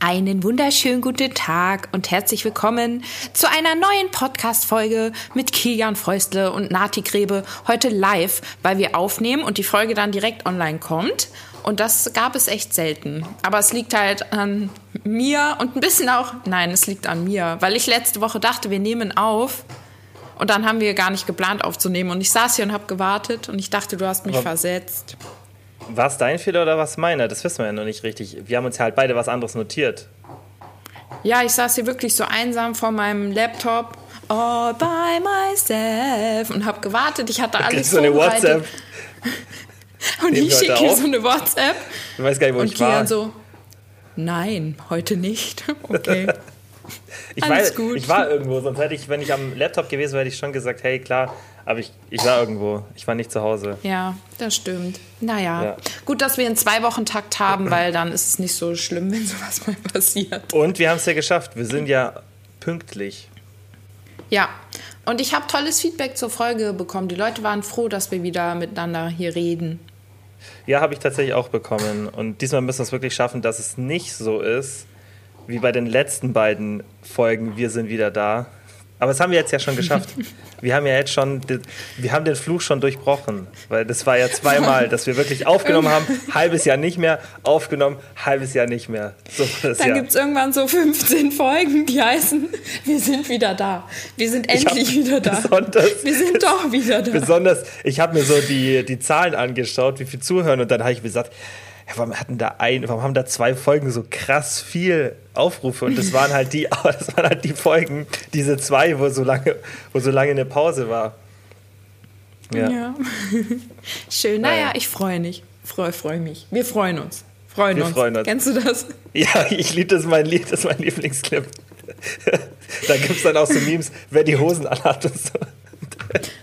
Einen wunderschönen guten Tag und herzlich willkommen zu einer neuen Podcast-Folge mit Kilian Fäustle und Nati Grebe. Heute live, weil wir aufnehmen und die Folge dann direkt online kommt. Und das gab es echt selten. Aber es liegt halt an mir und ein bisschen auch, nein, es liegt an mir, weil ich letzte Woche dachte, wir nehmen auf. Und dann haben wir gar nicht geplant aufzunehmen. Und ich saß hier und habe gewartet und ich dachte, du hast mich Aber versetzt. War es dein Fehler oder was meiner? Das wissen wir ja noch nicht richtig. Wir haben uns ja halt beide was anderes notiert. Ja, ich saß hier wirklich so einsam vor meinem Laptop, all by myself und habe gewartet. Ich hatte alles so eine. WhatsApp. Und Nehmen ich schicke ihr so eine WhatsApp Ich weiß gar nicht, wo und ich war. Kian so, nein, heute nicht. Okay. ich, alles weiß, gut. ich war irgendwo, sonst hätte ich, wenn ich am Laptop gewesen wäre, hätte ich schon gesagt, hey, klar, aber ich, ich war irgendwo. Ich war nicht zu Hause. Ja, das stimmt. Naja, Ja. gut, dass wir einen Zwei-Wochen-Takt haben, weil dann ist es nicht so schlimm, wenn sowas mal passiert. Und wir haben es ja geschafft. Wir sind ja pünktlich. Ja, und ich habe tolles Feedback zur Folge bekommen. Die Leute waren froh, dass wir wieder miteinander hier reden. Ja, habe ich tatsächlich auch bekommen. Und diesmal müssen wir es wirklich schaffen, dass es nicht so ist, wie bei den letzten beiden Folgen, wir sind wieder da. Aber das haben wir jetzt ja schon geschafft. Wir haben ja jetzt schon, den- wir haben den Fluch schon durchbrochen, weil das war ja zweimal, dass wir wirklich aufgenommen haben, halbes Jahr nicht mehr, aufgenommen, halbes Jahr nicht mehr. So Dann gibt es irgendwann so 15 Folgen, die heißen, wir sind wieder da. Wir sind endlich wieder da. besonders- wir sind doch wieder da. Besonders, ich habe mir so die, die Zahlen angeschaut, wie viel zuhören, und dann habe ich mir gesagt, ja, warum hatten da ein, warum haben da zwei Folgen so krass viel Aufrufe? Und das waren halt die, das waren halt die Folgen, diese zwei, wo so lange, wo so lange eine Pause war. Ja. Ja. Schön. Naja, Naja. ich freue mich. Freue freu mich. Wir freuen uns. Freuen Wir uns. freuen uns. Kennst du das? Ja, ich liebe das, mein Lied, das ist mein Lieblingsclip. da gibt es dann auch so Memes, wer die Hosen anhat und so.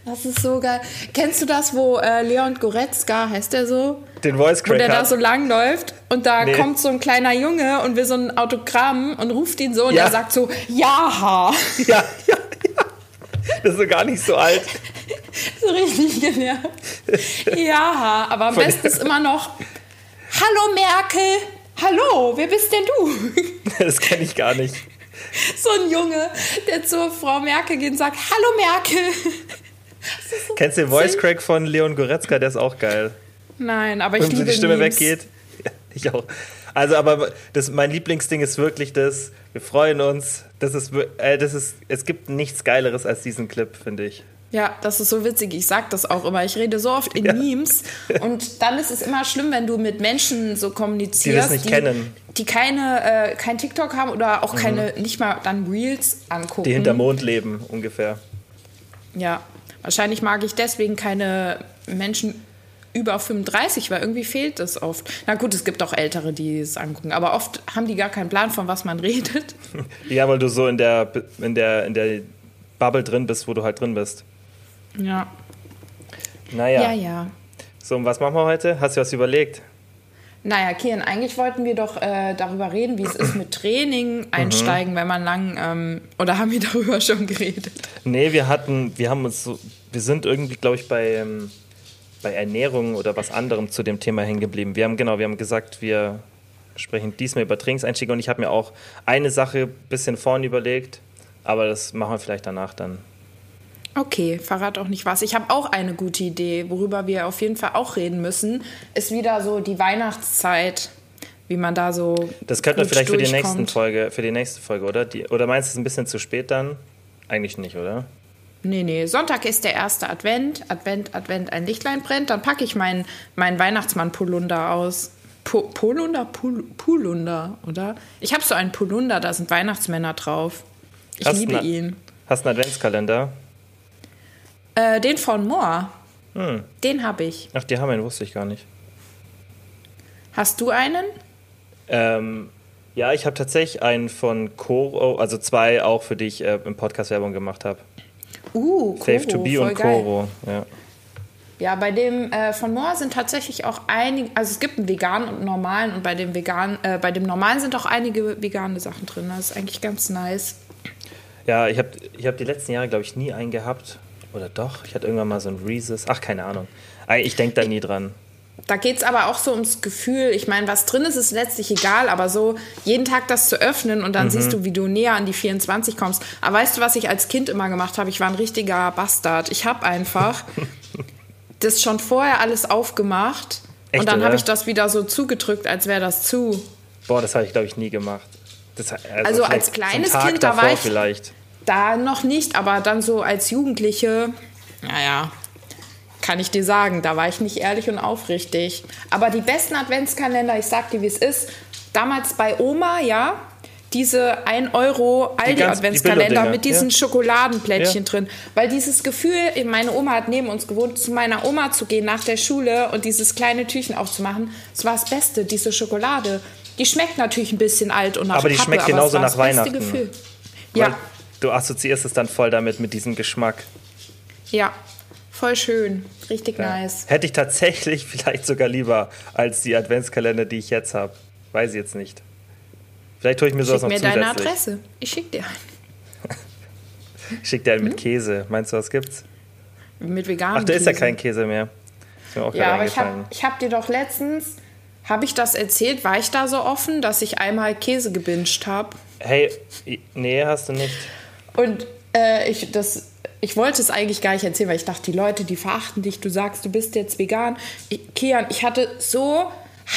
Das ist so geil. Kennst du das, wo äh, Leon Goretzka, heißt der so? Den Voice Wo der da so lang läuft und da Nee. kommt so ein kleiner Junge und will so ein Autogramm und ruft ihn so und Ja. er sagt so, ja, Ja, ja, ja. Das ist so gar nicht so alt. so richtig genervt. Ja, aber am besten ist immer noch, hallo Merkel, hallo, wer bist denn du? Das kenne ich gar nicht. So ein Junge, der zur Frau Merkel geht und sagt, hallo Merkel. Kennst du den Voice Crack von Leon Goretzka? Der ist auch geil. Nein, aber ich Wenn so liebe die Stimme Memes. weggeht. Ja, ich auch. Also, aber das, mein Lieblingsding ist wirklich das, wir freuen uns. Das ist, äh, das ist, es gibt nichts Geileres als diesen Clip, finde ich. Ja, das ist so witzig. Ich sag das auch immer. Ich rede so oft in Ja. Memes. Und dann ist es immer schlimm, wenn du mit Menschen so kommunizierst, Die das nicht kennen. die keine, äh, kein TikTok haben oder auch keine, nicht mal dann Reels angucken. Mhm. Die hinter Mond leben, ungefähr. Ja, wahrscheinlich mag ich deswegen keine Menschen über 35, weil irgendwie fehlt es oft. Na gut, es gibt auch Ältere, die es angucken, aber oft haben die gar keinen Plan, von was man redet. Ja, weil du so in der, in der, in der Bubble drin bist, wo du halt drin bist. Ja, Naja. ja, ja. So, und was machen wir heute? Hast du was überlegt? Naja, Kian, eigentlich wollten wir doch äh, darüber reden, wie es ist mit Mhm. Training einsteigen, wenn man lang, ähm, oder haben wir darüber schon geredet? Nee, wir hatten, wir haben uns so, wir sind irgendwie, glaube ich, bei, ähm, bei Ernährung oder was anderem zu dem Thema hängen geblieben. Wir haben, genau, wir haben gesagt, wir sprechen diesmal über Trainingseinstiege und ich habe mir auch eine Sache ein bisschen vorn überlegt, aber das machen wir vielleicht danach dann. Okay, verrat auch nicht was. Ich habe auch eine gute Idee, worüber wir auf jeden Fall auch reden müssen. Ist wieder so die Weihnachtszeit, wie man da so. Das könnten wir vielleicht für die, nächsten. Folge, für die nächste Folge, oder? Die, oder meinst du es ein bisschen zu spät dann? Eigentlich nicht, oder? Nee, nee. Sonntag ist der erste Advent. Advent, Advent, ein Lichtlein brennt. Dann packe ich meinen mein Weihnachtsmann-Polunder aus. Po Polunder? Pul Polunder, oder? Ich habe so einen Polunder, da sind Weihnachtsmänner drauf. Ich Hast liebe ihn. Hast einen Adventskalender? Äh, den von Moore. Hm. Den habe ich. Ach, die haben wir, wusste ich gar nicht. Hast du einen? Ähm, ja, ich habe tatsächlich einen von Coro, also zwei auch, für die ich äh, im Podcast Werbung gemacht habe. Uh, Koro, Safe to be und geil. Coro. Ja. Ja, bei dem äh, von Moore sind tatsächlich auch einige, also es gibt einen veganen und einen normalen und bei dem veganen, äh, bei dem normalen sind auch einige vegane Sachen drin. Das ist eigentlich ganz nice. Ja, ich habe ich hab die letzten Jahre, glaube ich, nie einen gehabt. Oder doch? Ich hatte irgendwann mal so ein Reese's. Ach, keine Ahnung. Ah, Ich denke da nie dran. da geht es aber auch so ums Gefühl. Ich meine, was drin ist, ist letztlich egal, aber so jeden Tag das zu öffnen und dann mhm. siehst du, wie du näher an die 24 kommst. Aber weißt du, was ich als Kind immer gemacht habe? Ich war ein richtiger Bastard. Ich habe einfach das schon vorher alles aufgemacht Echt, und dann habe ich das wieder so zugedrückt, als wäre das zu. Boah, das habe ich, glaube ich, nie gemacht. Das, also, also als kleines Kind, da war ich vielleicht. Da noch nicht, aber dann so als Jugendliche, naja, kann ich dir sagen, da war ich nicht ehrlich und aufrichtig. Aber die besten Adventskalender, ich sag dir, wie es ist, damals bei Oma, ja, diese 1 Euro Aldi-Adventskalender mit diesen ja. Schokoladenplättchen ja. drin. Weil dieses Gefühl, meine Oma hat neben uns gewohnt, zu meiner Oma zu gehen nach der Schule und dieses kleine Türchen aufzumachen, das war das Beste, diese Schokolade. Die schmeckt natürlich ein bisschen alt und nach Aber die Pappe, schmeckt genauso nach Weihnachten. Gefühl. Ja. Du assoziierst es dann voll damit, mit diesem Geschmack. Ja, Voll schön, richtig ja. nice. Hätte ich tatsächlich vielleicht sogar lieber als die Adventskalender, die ich jetzt habe. Weiß ich jetzt nicht. Vielleicht tue ich mir sowas schick noch mir deine Adresse. Ich schicke dir einen. ich schicke dir einen hm? mit Käse. Meinst du, was gibt's? Mit veganem Ach, da ist ja kein Käse mehr. ja, aber ich habe hab dir doch letztens, habe ich das erzählt? War ich da so offen, dass ich einmal Käse gebinged habe? Hey, nee, hast du nicht. Und äh, ich, das ich wollte es eigentlich gar nicht erzählen, weil ich dachte, die Leute, die verachten dich, du sagst, du bist jetzt vegan. Ich, Kian, ich hatte so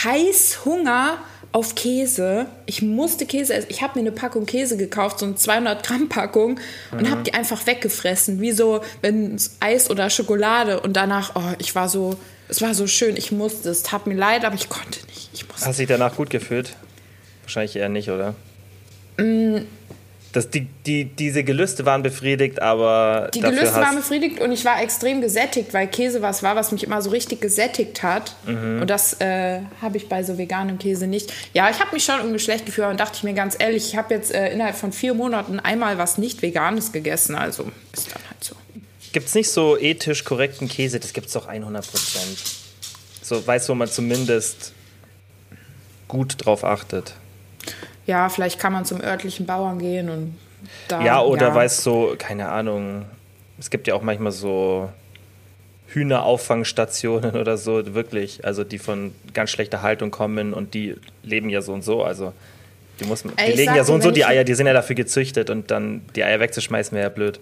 heiß Hunger auf Käse. Ich musste Käse essen. Ich habe mir eine Packung Käse gekauft, so eine 200 Gramm Packung, und mhm. habe die einfach weggefressen, wie so wenn Eis oder Schokolade. Und danach, oh, ich war so, es war so schön. Ich musste. Es tat mir leid, aber ich konnte nicht. Ich musste. Hast du dich danach gut gefühlt? Wahrscheinlich eher nicht, oder? Mm, das, die, die, diese Gelüste waren befriedigt, aber. Die Gelüste waren befriedigt und ich war extrem gesättigt, weil Käse was war, was mich immer so richtig gesättigt hat. Mhm. Und das äh, habe ich bei so veganem Käse nicht. Ja, ich habe mich schon irgendwie schlecht gefühlt und dachte ich mir ganz ehrlich, ich habe jetzt äh, innerhalb von vier Monaten einmal was nicht Veganes gegessen. Also ist dann halt so. Gibt es nicht so ethisch korrekten Käse? Das gibt es doch 100 Prozent. So, weißt du, wo man zumindest gut drauf achtet ja, vielleicht kann man zum örtlichen Bauern gehen und da. Ja, oder ja. weißt du, keine Ahnung, es gibt ja auch manchmal so Hühnerauffangstationen oder so, wirklich, also die von ganz schlechter Haltung kommen und die leben ja so und so, also die, muss, die Ey, legen ja so und so die Eier, die sind ja dafür gezüchtet und dann die Eier wegzuschmeißen wäre ja blöd.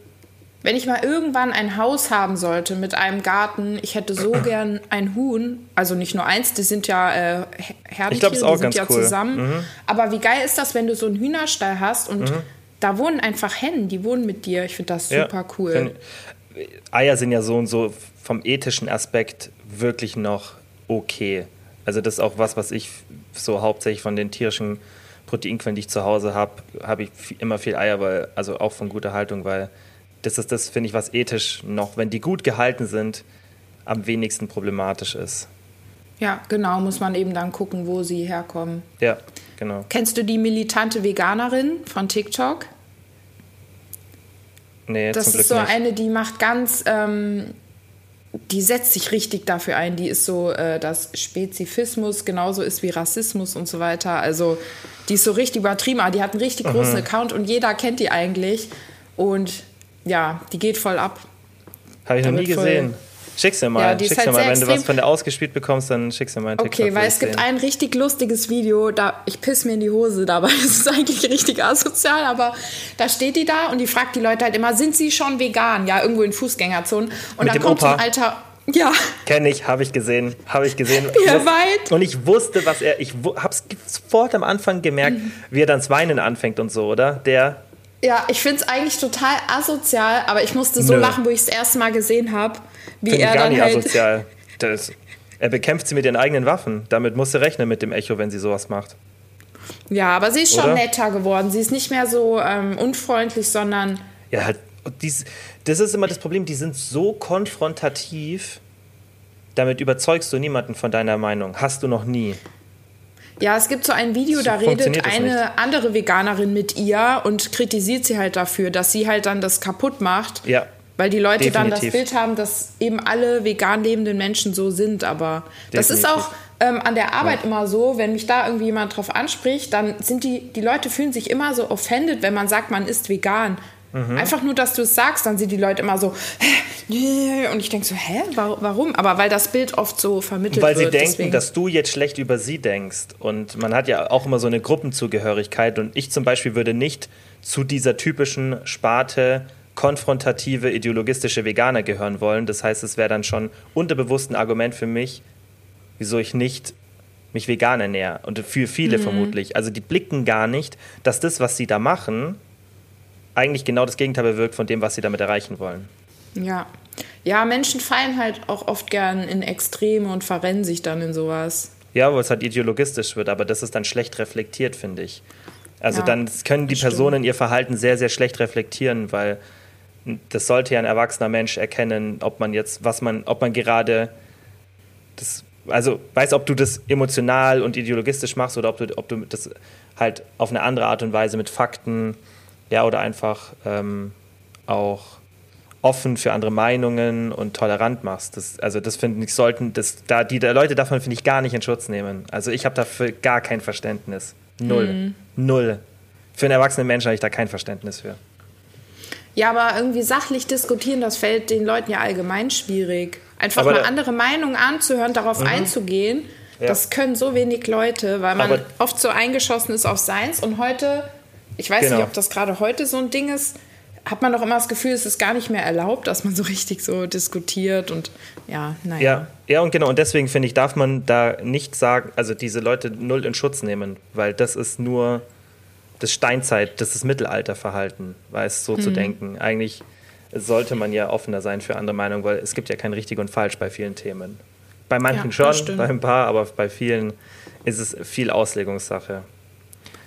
Wenn ich mal irgendwann ein Haus haben sollte mit einem Garten, ich hätte so gern ein Huhn. Also nicht nur eins, die sind ja äh, Herdentiere, ich glaub, ist auch die sind ja cool. zusammen. Mhm. Aber wie geil ist das, wenn du so einen Hühnerstall hast und mhm. da wohnen einfach Hennen, die wohnen mit dir. Ich finde das super ja, cool. Eier sind ja so und so vom ethischen Aspekt wirklich noch okay. Also das ist auch was, was ich so hauptsächlich von den tierischen Proteinquellen, die ich zu Hause habe, habe ich immer viel Eier, weil also auch von guter Haltung, weil das ist das, finde ich, was ethisch noch, wenn die gut gehalten sind, am wenigsten problematisch ist. Ja, genau, muss man eben dann gucken, wo sie herkommen. Ja, genau. Kennst du die militante Veganerin von TikTok? Nee, das ist so nicht. eine, die macht ganz, ähm, die setzt sich richtig dafür ein. Die ist so, äh, dass Spezifismus genauso ist wie Rassismus und so weiter. Also die ist so richtig übertrieben, aber die hat einen richtig großen mhm. Account und jeder kennt die eigentlich. Und ja, die geht voll ab. Habe ich noch nie gesehen. Schick's dir mal. Ja, schick's halt mal. Wenn du was von der ausgespielt bekommst, dann schick's dir mal einen TikTok. Okay, weil es gibt sehen. ein richtig lustiges Video, da ich piss mir in die Hose dabei. Das ist eigentlich richtig asozial, aber da steht die da und die fragt die Leute halt immer, sind sie schon vegan? Ja, irgendwo in Fußgängerzonen. Und Mit dann kommt Opa. so ein alter ja. Kenne ich, habe ich gesehen, habe ich gesehen. Wie er weint. Und ich wusste, was er, ich habe es sofort am Anfang gemerkt, mhm. wie er dann das Weinen anfängt und so, oder? Der, ja, ich finde es eigentlich total asozial, aber ich musste so Nö. lachen, wo ich es das erste Mal gesehen habe, wie Find er gar dann nicht halt asozial. Das, er bekämpft sie mit ihren eigenen Waffen. Damit musst du rechnen mit dem Echo, wenn sie sowas macht. Ja, aber sie ist schon Oder? netter geworden. Sie ist nicht mehr so ähm, unfreundlich, sondern. Ja, halt, dies, das ist immer das Problem. Die sind so konfrontativ. Damit überzeugst du niemanden von deiner Meinung. Hast du noch nie. Ja, es gibt so ein Video, so da redet eine nicht. andere Veganerin mit ihr und kritisiert sie halt dafür, dass sie halt dann das kaputt macht. Ja. Weil die Leute Definitiv. dann das Bild haben, dass eben alle vegan lebenden Menschen so sind. Aber Definitiv. das ist auch ähm, an der Arbeit ja. immer so, wenn mich da irgendwie jemand drauf anspricht, dann sind die, die Leute fühlen sich immer so offended, wenn man sagt, man ist vegan. Mhm. Einfach nur, dass du es sagst, dann sind die Leute immer so, und ich denke so, hä, warum? Aber weil das Bild oft so vermittelt weil wird. Weil sie denken, deswegen. dass du jetzt schlecht über sie denkst. Und man hat ja auch immer so eine Gruppenzugehörigkeit. Und ich zum Beispiel würde nicht zu dieser typischen Sparte konfrontative, ideologistische Veganer gehören wollen. Das heißt, es wäre dann schon unterbewusst ein Argument für mich, wieso ich nicht mich vegan ernähre. Und für viele mhm. vermutlich. Also die blicken gar nicht, dass das, was sie da machen, eigentlich genau das Gegenteil bewirkt von dem, was sie damit erreichen wollen. Ja. Ja, Menschen fallen halt auch oft gern in Extreme und verrennen sich dann in sowas. Ja, wo es halt ideologistisch wird, aber das ist dann schlecht reflektiert, finde ich. Also ja, dann können die Personen ihr Verhalten sehr, sehr schlecht reflektieren, weil das sollte ja ein erwachsener Mensch erkennen, ob man jetzt, was man, ob man gerade das, also weiß, ob du das emotional und ideologistisch machst oder ob du, ob du das halt auf eine andere Art und Weise mit Fakten ja, oder einfach ähm, auch offen für andere Meinungen und tolerant machst. Das, also das finde ich, sollten, das, da, die da Leute davon finde ich gar nicht in Schutz nehmen. Also ich habe dafür gar kein Verständnis. Null. Mhm. Null. Für einen erwachsenen Menschen habe ich da kein Verständnis für. Ja, aber irgendwie sachlich diskutieren, das fällt den Leuten ja allgemein schwierig. Einfach aber mal andere Meinungen anzuhören, darauf mhm. einzugehen, ja. das können so wenig Leute, weil man aber oft so eingeschossen ist auf Seins und heute ich weiß genau. nicht, ob das gerade heute so ein Ding ist. Hat man doch immer das Gefühl, es ist gar nicht mehr erlaubt, dass man so richtig so diskutiert und ja, naja. Ja, ja und genau, und deswegen finde ich, darf man da nicht sagen, also diese Leute null in Schutz nehmen, weil das ist nur das Steinzeit, das ist Mittelalterverhalten, weiß so mhm. zu denken. Eigentlich sollte man ja offener sein für andere Meinungen, weil es gibt ja kein richtig und falsch bei vielen Themen. Bei manchen ja, schon, bei ein paar, aber bei vielen ist es viel Auslegungssache.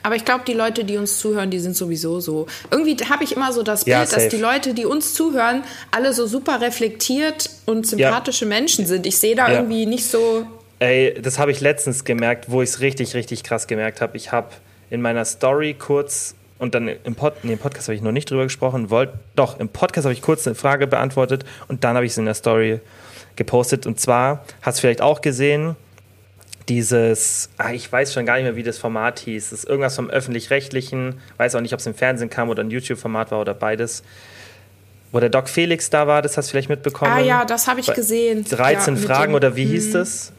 Aber ich glaube, die Leute, die uns zuhören, die sind sowieso so. Irgendwie habe ich immer so das Bild, ja, dass die Leute, die uns zuhören, alle so super reflektiert und sympathische ja. Menschen sind. Ich sehe da ja. irgendwie nicht so. Ey, das habe ich letztens gemerkt, wo ich es richtig, richtig krass gemerkt habe. Ich habe in meiner Story kurz und dann im, Pod, nee, im Podcast habe ich noch nicht drüber gesprochen, wollt, doch, im Podcast habe ich kurz eine Frage beantwortet und dann habe ich es in der Story gepostet. Und zwar, hast du vielleicht auch gesehen, dieses, ah, ich weiß schon gar nicht mehr, wie das Format hieß. Das ist irgendwas vom öffentlich-rechtlichen, weiß auch nicht, ob es im Fernsehen kam oder ein YouTube-Format war oder beides. Wo der Doc Felix da war, das hast du vielleicht mitbekommen. Ah ja, das habe ich gesehen. 13 ja, Fragen dem, oder wie hieß mhm. das?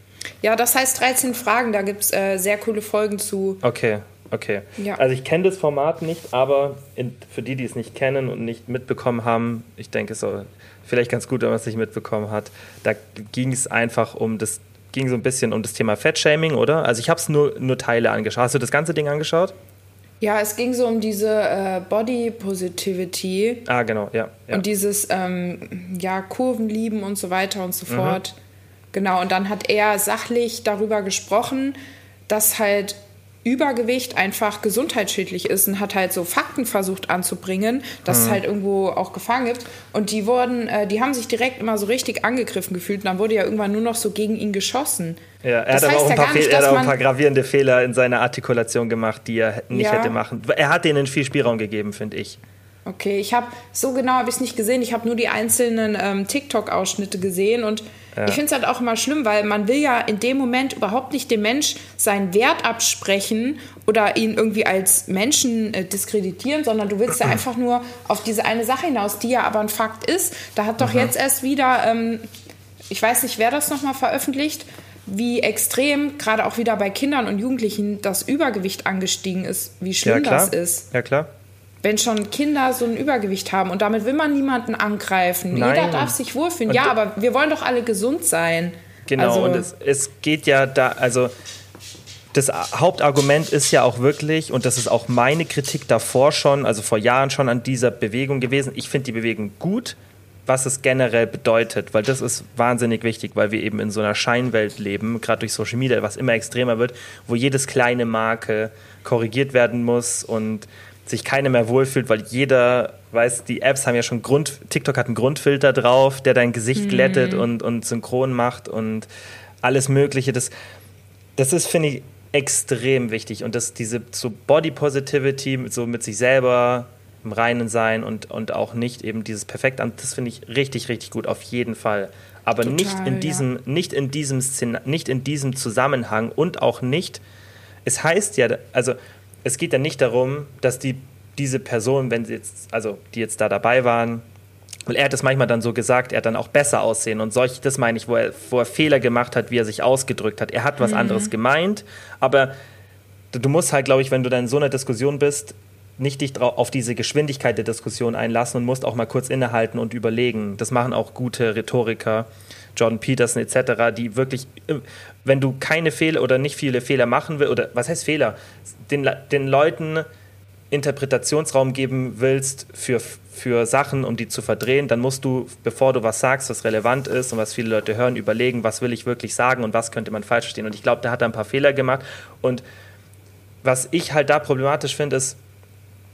Ja, das heißt 13 Fragen, da gibt es äh, sehr coole Folgen zu. Okay, okay. Ja. Also ich kenne das Format nicht, aber in, für die, die es nicht kennen und nicht mitbekommen haben, ich denke, es ist vielleicht ganz gut, wenn man es nicht mitbekommen hat, da ging es einfach um das ging so ein bisschen um das Thema Fettshaming, oder? Also ich habe es nur, nur Teile angeschaut. Hast du das ganze Ding angeschaut? Ja, es ging so um diese äh, Body Positivity. Ah, genau, ja. ja. Und dieses, ähm, ja, Kurvenlieben und so weiter und so mhm. fort. Genau, und dann hat er sachlich darüber gesprochen, dass halt Übergewicht einfach gesundheitsschädlich ist und hat halt so Fakten versucht anzubringen, dass mhm. es halt irgendwo auch Gefahren gibt. Und die wurden, äh, die haben sich direkt immer so richtig angegriffen gefühlt und dann wurde ja irgendwann nur noch so gegen ihn geschossen. Ja, er das hat aber auch ein, paar, nicht, er hat auch ein paar gravierende Fehler in seiner Artikulation gemacht, die er nicht ja. hätte machen. Er hat denen viel Spielraum gegeben, finde ich. Okay, ich habe so genau habe ich es nicht gesehen. Ich habe nur die einzelnen ähm, TikTok-Ausschnitte gesehen und ja. ich finde es halt auch immer schlimm, weil man will ja in dem Moment überhaupt nicht dem Mensch seinen Wert absprechen oder ihn irgendwie als Menschen äh, diskreditieren, sondern du willst ja einfach nur auf diese eine Sache hinaus, die ja aber ein Fakt ist. Da hat doch mhm. jetzt erst wieder, ähm, ich weiß nicht, wer das nochmal veröffentlicht, wie extrem gerade auch wieder bei Kindern und Jugendlichen das Übergewicht angestiegen ist, wie schlimm ja, das ist. Ja klar wenn schon Kinder so ein Übergewicht haben und damit will man niemanden angreifen. Nein. Jeder darf sich wohlfühlen. Und ja, aber wir wollen doch alle gesund sein. Genau, also, und es, es geht ja da, also das Hauptargument ist ja auch wirklich, und das ist auch meine Kritik davor schon, also vor Jahren schon an dieser Bewegung gewesen. Ich finde die Bewegung gut, was es generell bedeutet, weil das ist wahnsinnig wichtig, weil wir eben in so einer Scheinwelt leben, gerade durch Social Media, was immer extremer wird, wo jedes kleine Marke korrigiert werden muss und sich keiner mehr wohlfühlt, weil jeder weiß, die Apps haben ja schon Grund, TikTok hat einen Grundfilter drauf, der dein Gesicht mhm. glättet und, und synchron macht und alles Mögliche. Das, das ist, finde ich, extrem wichtig. Und das, diese so Body Positivity, so mit sich selber im Reinen sein und, und auch nicht eben dieses Perfekt an, das finde ich richtig, richtig gut, auf jeden Fall. Aber Total, nicht in diesem, ja. nicht in diesem Szen nicht in diesem Zusammenhang und auch nicht, es heißt ja, also es geht ja nicht darum, dass die, diese Person, wenn sie jetzt, also die jetzt da dabei waren, weil er hat es manchmal dann so gesagt, er hat dann auch besser aussehen und solch, das meine ich, wo er, wo er Fehler gemacht hat, wie er sich ausgedrückt hat. Er hat was mhm. anderes gemeint, aber du musst halt, glaube ich, wenn du dann in so einer Diskussion bist, nicht dich auf diese Geschwindigkeit der Diskussion einlassen und musst auch mal kurz innehalten und überlegen. Das machen auch gute Rhetoriker, Jordan Peterson etc., die wirklich, äh, wenn du keine Fehler oder nicht viele Fehler machen willst, oder was heißt Fehler, den, den Leuten Interpretationsraum geben willst für, für Sachen, um die zu verdrehen, dann musst du, bevor du was sagst, was relevant ist und was viele Leute hören, überlegen, was will ich wirklich sagen und was könnte man falsch verstehen. Und ich glaube, da hat er ein paar Fehler gemacht. Und was ich halt da problematisch finde, ist,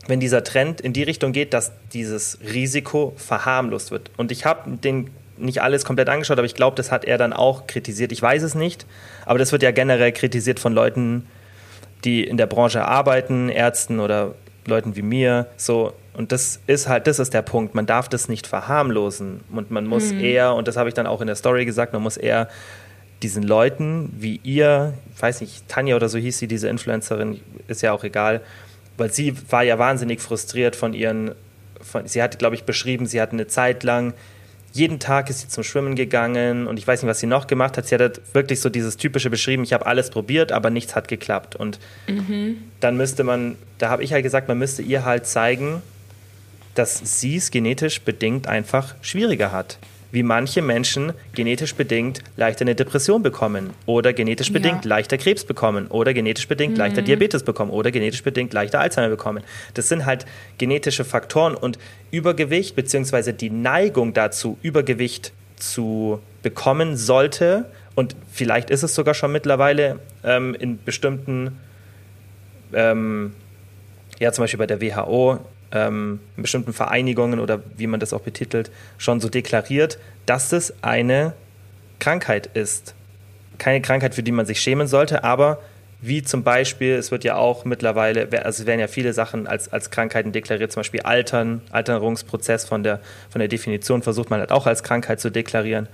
wenn dieser Trend in die Richtung geht, dass dieses Risiko verharmlost wird. Und ich habe den nicht alles komplett angeschaut, aber ich glaube, das hat er dann auch kritisiert. Ich weiß es nicht, aber das wird ja generell kritisiert von Leuten, die in der Branche arbeiten, Ärzten oder Leuten wie mir. So und das ist halt, das ist der Punkt. Man darf das nicht verharmlosen und man muss mhm. eher und das habe ich dann auch in der Story gesagt, man muss eher diesen Leuten wie ihr, ich weiß nicht, Tanja oder so hieß sie, diese Influencerin, ist ja auch egal, weil sie war ja wahnsinnig frustriert von ihren, von, sie hat, glaube ich, beschrieben, sie hat eine Zeit lang, jeden Tag ist sie zum Schwimmen gegangen und ich weiß nicht, was sie noch gemacht hat. Sie hat wirklich so dieses typische beschrieben, ich habe alles probiert, aber nichts hat geklappt. Und mhm. dann müsste man, da habe ich halt gesagt, man müsste ihr halt zeigen, dass sie es genetisch bedingt einfach schwieriger hat wie manche Menschen genetisch bedingt leichter eine Depression bekommen oder genetisch bedingt ja. leichter Krebs bekommen oder genetisch bedingt mhm. leichter Diabetes bekommen oder genetisch bedingt leichter Alzheimer bekommen. Das sind halt genetische Faktoren und Übergewicht bzw. die Neigung dazu, Übergewicht zu bekommen sollte und vielleicht ist es sogar schon mittlerweile ähm, in bestimmten ähm, ja, zum Beispiel bei der WHO ähm, bestimmten Vereinigungen oder wie man das auch betitelt, schon so deklariert, dass es eine Krankheit ist. Keine Krankheit, für die man sich schämen sollte, aber wie zum Beispiel, es wird ja auch mittlerweile, also es werden ja viele Sachen als, als Krankheiten deklariert, zum Beispiel Altern, Alterungsprozess von der, von der Definition versucht man halt auch als Krankheit zu deklarieren.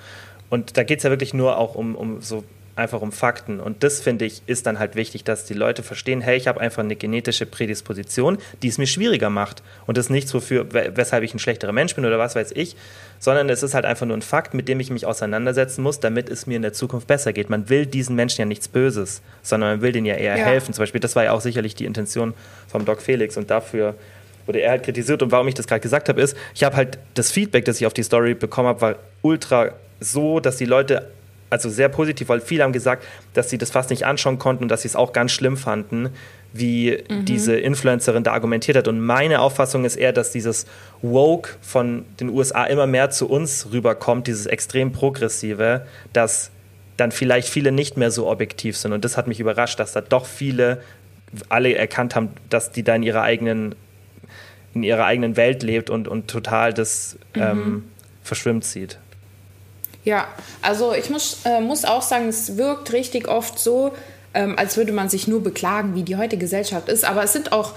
Und da geht es ja wirklich nur auch um, um so einfach um Fakten. Und das, finde ich, ist dann halt wichtig, dass die Leute verstehen, hey, ich habe einfach eine genetische Prädisposition, die es mir schwieriger macht. Und das ist nichts, wofür, weshalb ich ein schlechterer Mensch bin oder was weiß ich, sondern es ist halt einfach nur ein Fakt, mit dem ich mich auseinandersetzen muss, damit es mir in der Zukunft besser geht. Man will diesen Menschen ja nichts Böses, sondern man will denen ja eher ja. helfen. Zum Beispiel, das war ja auch sicherlich die Intention vom Doc Felix und dafür wurde er halt kritisiert. Und warum ich das gerade gesagt habe, ist, ich habe halt das Feedback, das ich auf die Story bekommen habe, war ultra so, dass die Leute also sehr positiv, weil viele haben gesagt, dass sie das fast nicht anschauen konnten und dass sie es auch ganz schlimm fanden, wie mhm. diese Influencerin da argumentiert hat. Und meine Auffassung ist eher, dass dieses Woke von den USA immer mehr zu uns rüberkommt, dieses extrem progressive, dass dann vielleicht viele nicht mehr so objektiv sind. Und das hat mich überrascht, dass da doch viele alle erkannt haben, dass die da in ihrer eigenen, in ihrer eigenen Welt lebt und, und total das mhm. ähm, verschwimmt sieht. Ja, also ich muss, äh, muss auch sagen, es wirkt richtig oft so, ähm, als würde man sich nur beklagen, wie die heutige Gesellschaft ist. Aber es sind auch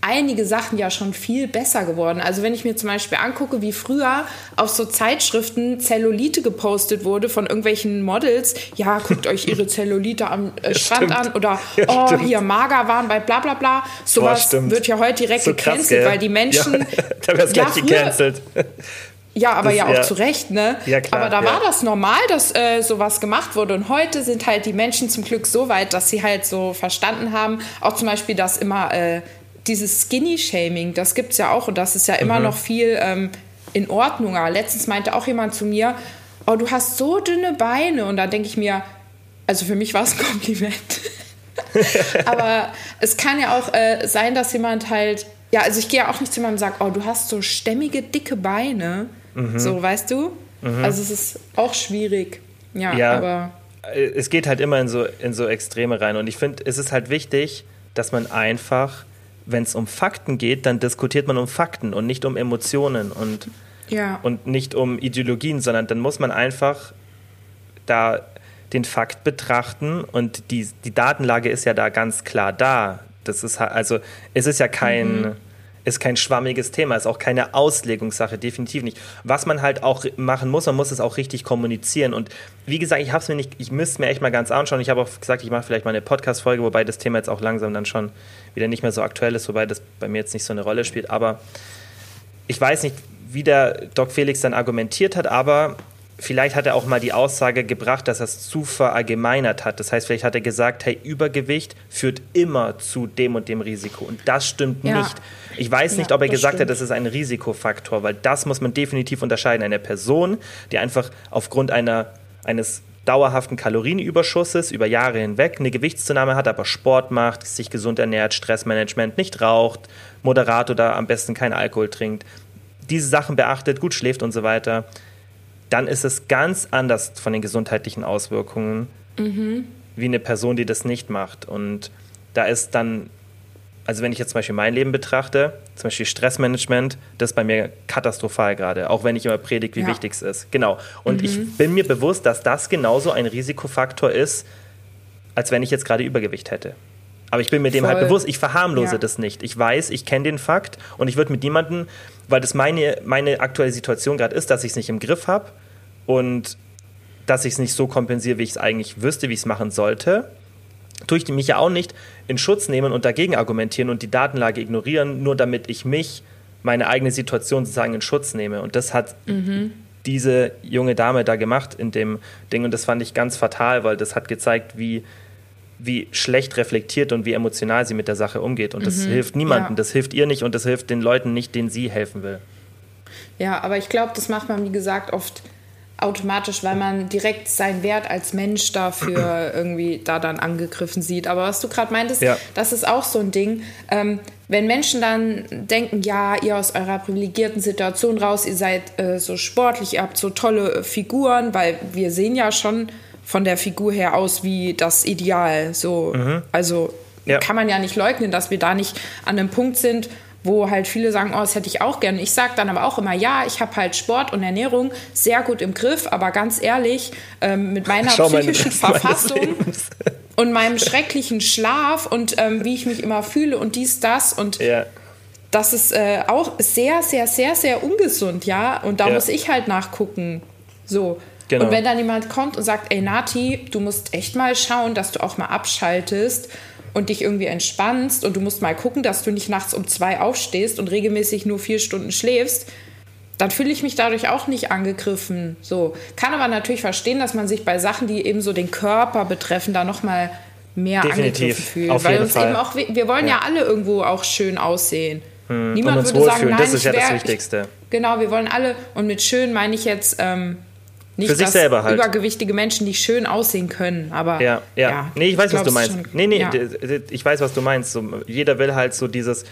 einige Sachen ja schon viel besser geworden. Also wenn ich mir zum Beispiel angucke, wie früher auf so Zeitschriften Zellulite gepostet wurde von irgendwelchen Models, ja, guckt euch ihre Zellulite am äh, Strand an oder ja, oh, stimmt. hier mager waren bei bla bla bla. Sowas Boah, wird ja heute direkt so gecancelt, weil die Menschen. Ja, da wär's gleich ja, gecancelt. Ja, aber das, ja auch ja. zu Recht, ne? Ja, klar, aber da ja. war das normal, dass äh, sowas gemacht wurde. Und heute sind halt die Menschen zum Glück so weit, dass sie halt so verstanden haben, auch zum Beispiel, dass immer äh, dieses Skinny-Shaming, das gibt es ja auch und das ist ja immer mhm. noch viel ähm, in Ordnung. Aber letztens meinte auch jemand zu mir, oh, du hast so dünne Beine. Und da denke ich mir, also für mich war es ein Kompliment. aber es kann ja auch äh, sein, dass jemand halt ja, also ich gehe ja auch nicht zu jemandem und sage, oh, du hast so stämmige, dicke Beine. Mhm. So, weißt du? Mhm. Also es ist auch schwierig. Ja, ja, aber. Es geht halt immer in so, in so Extreme rein. Und ich finde, es ist halt wichtig, dass man einfach, wenn es um Fakten geht, dann diskutiert man um Fakten und nicht um Emotionen und, ja. und nicht um Ideologien, sondern dann muss man einfach da den Fakt betrachten und die, die Datenlage ist ja da ganz klar da. Das ist also, es ist ja kein. Mhm ist kein schwammiges Thema, ist auch keine Auslegungssache, definitiv nicht. Was man halt auch machen muss, man muss es auch richtig kommunizieren. Und wie gesagt, ich habe es mir nicht, ich müsste mir echt mal ganz anschauen. Ich habe auch gesagt, ich mache vielleicht mal eine Podcast-Folge, wobei das Thema jetzt auch langsam dann schon wieder nicht mehr so aktuell ist, wobei das bei mir jetzt nicht so eine Rolle spielt. Aber ich weiß nicht, wie der Doc Felix dann argumentiert hat, aber vielleicht hat er auch mal die Aussage gebracht, dass er es zu verallgemeinert hat. Das heißt, vielleicht hat er gesagt, hey, Übergewicht führt immer zu dem und dem Risiko. Und das stimmt ja. nicht. Ich weiß nicht, ja, ob er gesagt stimmt. hat, das ist ein Risikofaktor, weil das muss man definitiv unterscheiden. Eine Person, die einfach aufgrund einer, eines dauerhaften Kalorienüberschusses über Jahre hinweg eine Gewichtszunahme hat, aber Sport macht, sich gesund ernährt, Stressmanagement, nicht raucht, moderat oder am besten keinen Alkohol trinkt, diese Sachen beachtet, gut schläft und so weiter, dann ist es ganz anders von den gesundheitlichen Auswirkungen mhm. wie eine Person, die das nicht macht. Und da ist dann, also wenn ich jetzt zum Beispiel mein Leben betrachte, zum Beispiel Stressmanagement, das ist bei mir katastrophal gerade, auch wenn ich immer predige, wie ja. wichtig es ist. Genau. Und mhm. ich bin mir bewusst, dass das genauso ein Risikofaktor ist, als wenn ich jetzt gerade Übergewicht hätte. Aber ich bin mir dem halt Voll. halt bewusst, ich verharmlose ja. das nicht. Ich weiß, ich kenne den Fakt und ich würde mit niemandem weil das meine, meine aktuelle Situation gerade ist, dass ich es nicht im Griff habe und dass ich es nicht so kompensiere, wie ich es eigentlich wüsste, wie ich es machen sollte, tue ich mich ja auch nicht in Schutz nehmen und dagegen argumentieren und die Datenlage ignorieren, nur damit ich mich, meine eigene Situation sozusagen in Schutz nehme. Und das hat mhm. diese junge Dame da gemacht in dem Ding und das fand ich ganz fatal, weil das hat gezeigt, wie wie schlecht reflektiert und wie emotional sie mit der Sache umgeht. Und das mhm. hilft niemandem, ja. das hilft ihr nicht und das hilft den Leuten nicht, denen sie helfen will. Ja, aber ich glaube, das macht man, wie gesagt, oft automatisch, weil man direkt seinen Wert als Mensch dafür irgendwie da dann angegriffen sieht. Aber was du gerade meintest, ja. das ist auch so ein Ding. Ähm, wenn Menschen dann denken, ja, ihr aus eurer privilegierten Situation raus, ihr seid äh, so sportlich, ihr habt so tolle äh, Figuren, weil wir sehen ja schon von der Figur her aus wie das Ideal. So, mhm. also ja. kann man ja nicht leugnen, dass wir da nicht an einem Punkt sind, wo halt viele sagen, oh, das hätte ich auch gerne. Ich sage dann aber auch immer, ja, ich habe halt Sport und Ernährung sehr gut im Griff, aber ganz ehrlich, ähm, mit meiner Schau psychischen Verfassung und meinem schrecklichen Schlaf und ähm, wie ich mich immer fühle und dies, das und ja. das ist äh, auch sehr, sehr, sehr, sehr ungesund, ja. Und da ja. muss ich halt nachgucken. So. Genau. Und wenn dann jemand kommt und sagt, ey Nati, du musst echt mal schauen, dass du auch mal abschaltest und dich irgendwie entspannst und du musst mal gucken, dass du nicht nachts um zwei aufstehst und regelmäßig nur vier Stunden schläfst, dann fühle ich mich dadurch auch nicht angegriffen. So kann aber natürlich verstehen, dass man sich bei Sachen, die eben so den Körper betreffen, da noch mal mehr Definitiv. angegriffen fühlt, Auf weil uns Fall. eben auch wir wollen ja. ja alle irgendwo auch schön aussehen. Hm. Niemand würde sagen, nein, das ist ja wär, das Wichtigste. Ich, genau, wir wollen alle und mit schön meine ich jetzt ähm, nicht, Für sich selber halt. Übergewichtige Menschen, die schön aussehen können, aber. Ja, ja. ja nee, ich weiß, ich was du meinst. Schon, nee, nee, ja. ich weiß, was du meinst. So, jeder will halt so dieses.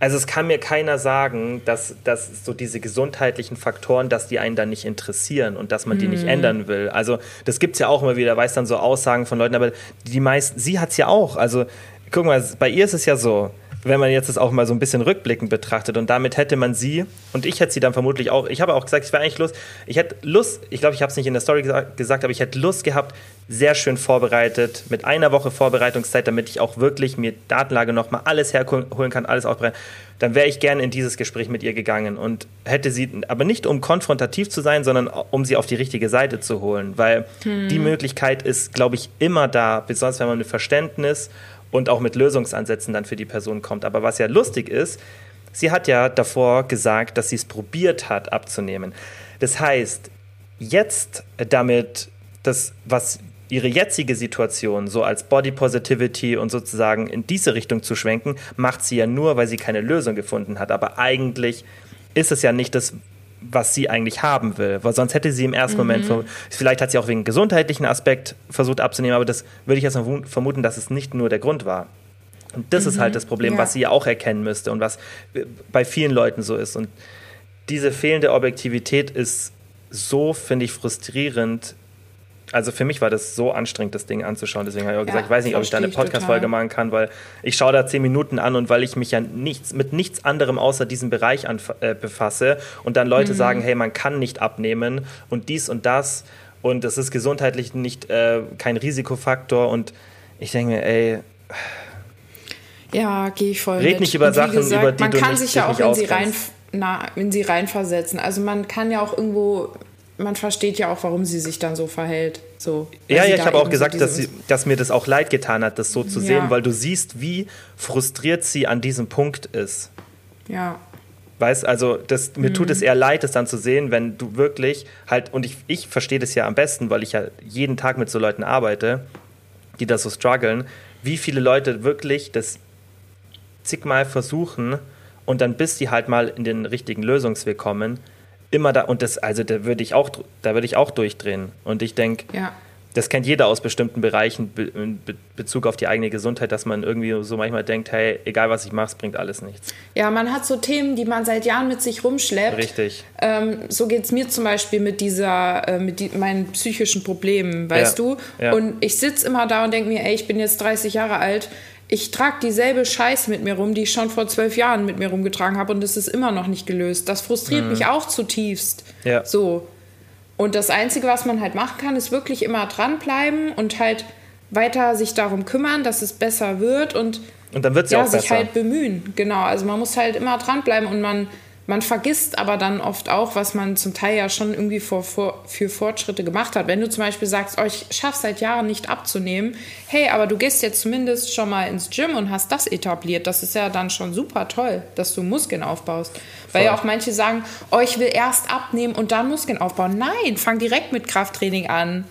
Also es kann mir keiner sagen, dass, dass so diese gesundheitlichen Faktoren, dass die einen dann nicht interessieren und dass man die nicht mhm. ändern will. Also das gibt es ja auch immer wieder, weiß dann so Aussagen von Leuten, aber die meisten, sie hat es ja auch. Also guck mal, bei ihr ist es ja so, wenn man jetzt das auch mal so ein bisschen rückblickend betrachtet und damit hätte man sie und ich hätte sie dann vermutlich auch, ich habe auch gesagt, ich wäre eigentlich Lust, ich hätte Lust, ich glaube, ich habe es nicht in der Story gesagt, gesagt, aber ich hätte Lust gehabt, sehr schön vorbereitet, mit einer Woche Vorbereitungszeit, damit ich auch wirklich mir Datenlage nochmal alles herholen kann, alles aufbereiten, dann wäre ich gerne in dieses Gespräch mit ihr gegangen und hätte sie, aber nicht um konfrontativ zu sein, sondern um sie auf die richtige Seite zu holen, weil hm. die Möglichkeit ist, glaube ich, immer da, besonders wenn man mit Verständnis und auch mit Lösungsansätzen dann für die Person kommt. Aber was ja lustig ist, sie hat ja davor gesagt, dass sie es probiert hat abzunehmen. Das heißt, jetzt damit das, was ihre jetzige Situation so als Body Positivity und sozusagen in diese Richtung zu schwenken, macht sie ja nur, weil sie keine Lösung gefunden hat. Aber eigentlich ist es ja nicht das, was sie eigentlich haben will. Weil sonst hätte sie im ersten mhm. Moment, vielleicht hat sie auch wegen gesundheitlichen Aspekt versucht abzunehmen, aber das würde ich jetzt mal vermuten, dass es nicht nur der Grund war. Und das mhm. ist halt mhm. das Problem, ja. was sie ja auch erkennen müsste und was bei vielen Leuten so ist. Und diese fehlende Objektivität ist so, finde ich, frustrierend, also für mich war das so anstrengend, das Ding anzuschauen. Deswegen habe ich auch gesagt, ja, ich weiß nicht, ob ich da eine Podcast-Folge machen kann, weil ich schaue da zehn Minuten an und weil ich mich ja nichts, mit nichts anderem außer diesem Bereich an, äh, befasse und dann Leute mhm. sagen, hey, man kann nicht abnehmen und dies und das und das ist gesundheitlich nicht äh, kein Risikofaktor und ich denke mir, ey, Ja, gehe ich voll Red mit. nicht über Sachen, gesagt, über die man du kann nicht- sich ja auch in sie, rein, na, in sie reinversetzen. Also man kann ja auch irgendwo, man versteht ja auch, warum sie sich dann so verhält. So, Ja, sie ja, ich habe auch so gesagt, dass, sie, dass mir das auch leid getan hat, das so zu Ja. sehen, weil du siehst, wie frustriert sie an diesem Punkt ist. Ja, Weißt, also das, mir Mhm. tut es eher leid, das dann zu sehen, wenn du wirklich halt, und ich, ich verstehe das ja am besten, weil ich ja jeden Tag mit so Leuten arbeite, die da so strugglen, wie viele Leute wirklich das zigmal versuchen und dann bis die halt mal in den richtigen Lösungsweg kommen, immer da, und das, also da würde ich auch, da würde ich auch durchdrehen. Und ich denke, ja. das kennt jeder aus bestimmten Bereichen be in Be Bezug auf die eigene Gesundheit, dass man irgendwie so manchmal denkt, hey, egal was ich mache, es bringt alles nichts. Ja, man hat so Themen, die man seit Jahren mit sich rumschleppt. Richtig. Ähm, so geht es mir zum Beispiel mit dieser, äh, mit die, meinen psychischen Problemen, weißt Ja, du? ja. Und ich sitze immer da und denke mir, ey, ich bin jetzt 30 Jahre alt. Ich trage dieselbe Scheiße mit mir rum, die ich schon vor zwölf Jahren mit mir rumgetragen habe und es ist immer noch nicht gelöst. Das frustriert mich auch zutiefst. Mhm. Ja. So. Und das Einzige, was man halt machen kann, ist wirklich immer dranbleiben und halt weiter sich darum kümmern, dass es besser wird und Und dann wird es ja, ja, auch sich besser. halt bemühen. Genau, also man muss halt immer dranbleiben und man, man vergisst aber dann oft auch, was man zum Teil ja schon irgendwie vor, vor, für Fortschritte gemacht hat. Wenn du zum Beispiel sagst, oh, ich schaffe seit Jahren nicht abzunehmen, hey, aber du gehst jetzt zumindest schon mal ins Gym und hast das etabliert. Das ist ja dann schon super toll, dass du Muskeln aufbaust. Weil ja Voll. auch manche sagen, oh, ich will erst abnehmen und dann Muskeln aufbauen. Nein, fang direkt mit Krafttraining an.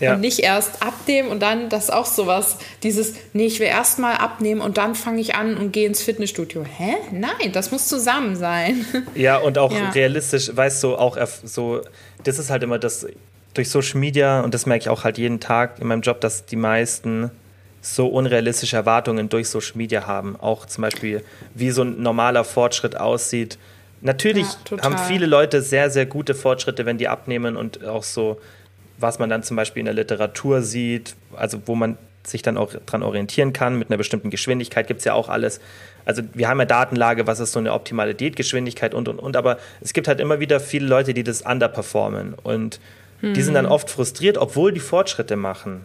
Ja. Und nicht erst abnehmen und dann, das ist auch sowas, dieses, nee, ich will erst mal abnehmen und dann fange ich an und gehe ins Fitnessstudio. Hä? Nein, das muss zusammen sein. Ja, und auch Ja. realistisch, weißt du, auch so, das ist halt immer das, durch Social Media, und das merke ich auch halt jeden Tag in meinem Job, dass die meisten so unrealistische Erwartungen durch Social Media haben. Auch zum Beispiel, wie so ein normaler Fortschritt aussieht. Natürlich Ja, haben viele Leute sehr, sehr gute Fortschritte, wenn die abnehmen und auch so, was man dann zum Beispiel in der Literatur sieht, also wo man sich dann auch dran orientieren kann, mit einer bestimmten Geschwindigkeit gibt es ja auch alles. Also wir haben ja Datenlage, was ist so eine optimale Diätgeschwindigkeit und und und, aber es gibt halt immer wieder viele Leute, die das underperformen und die sind dann Hm. oft frustriert, obwohl die Fortschritte machen.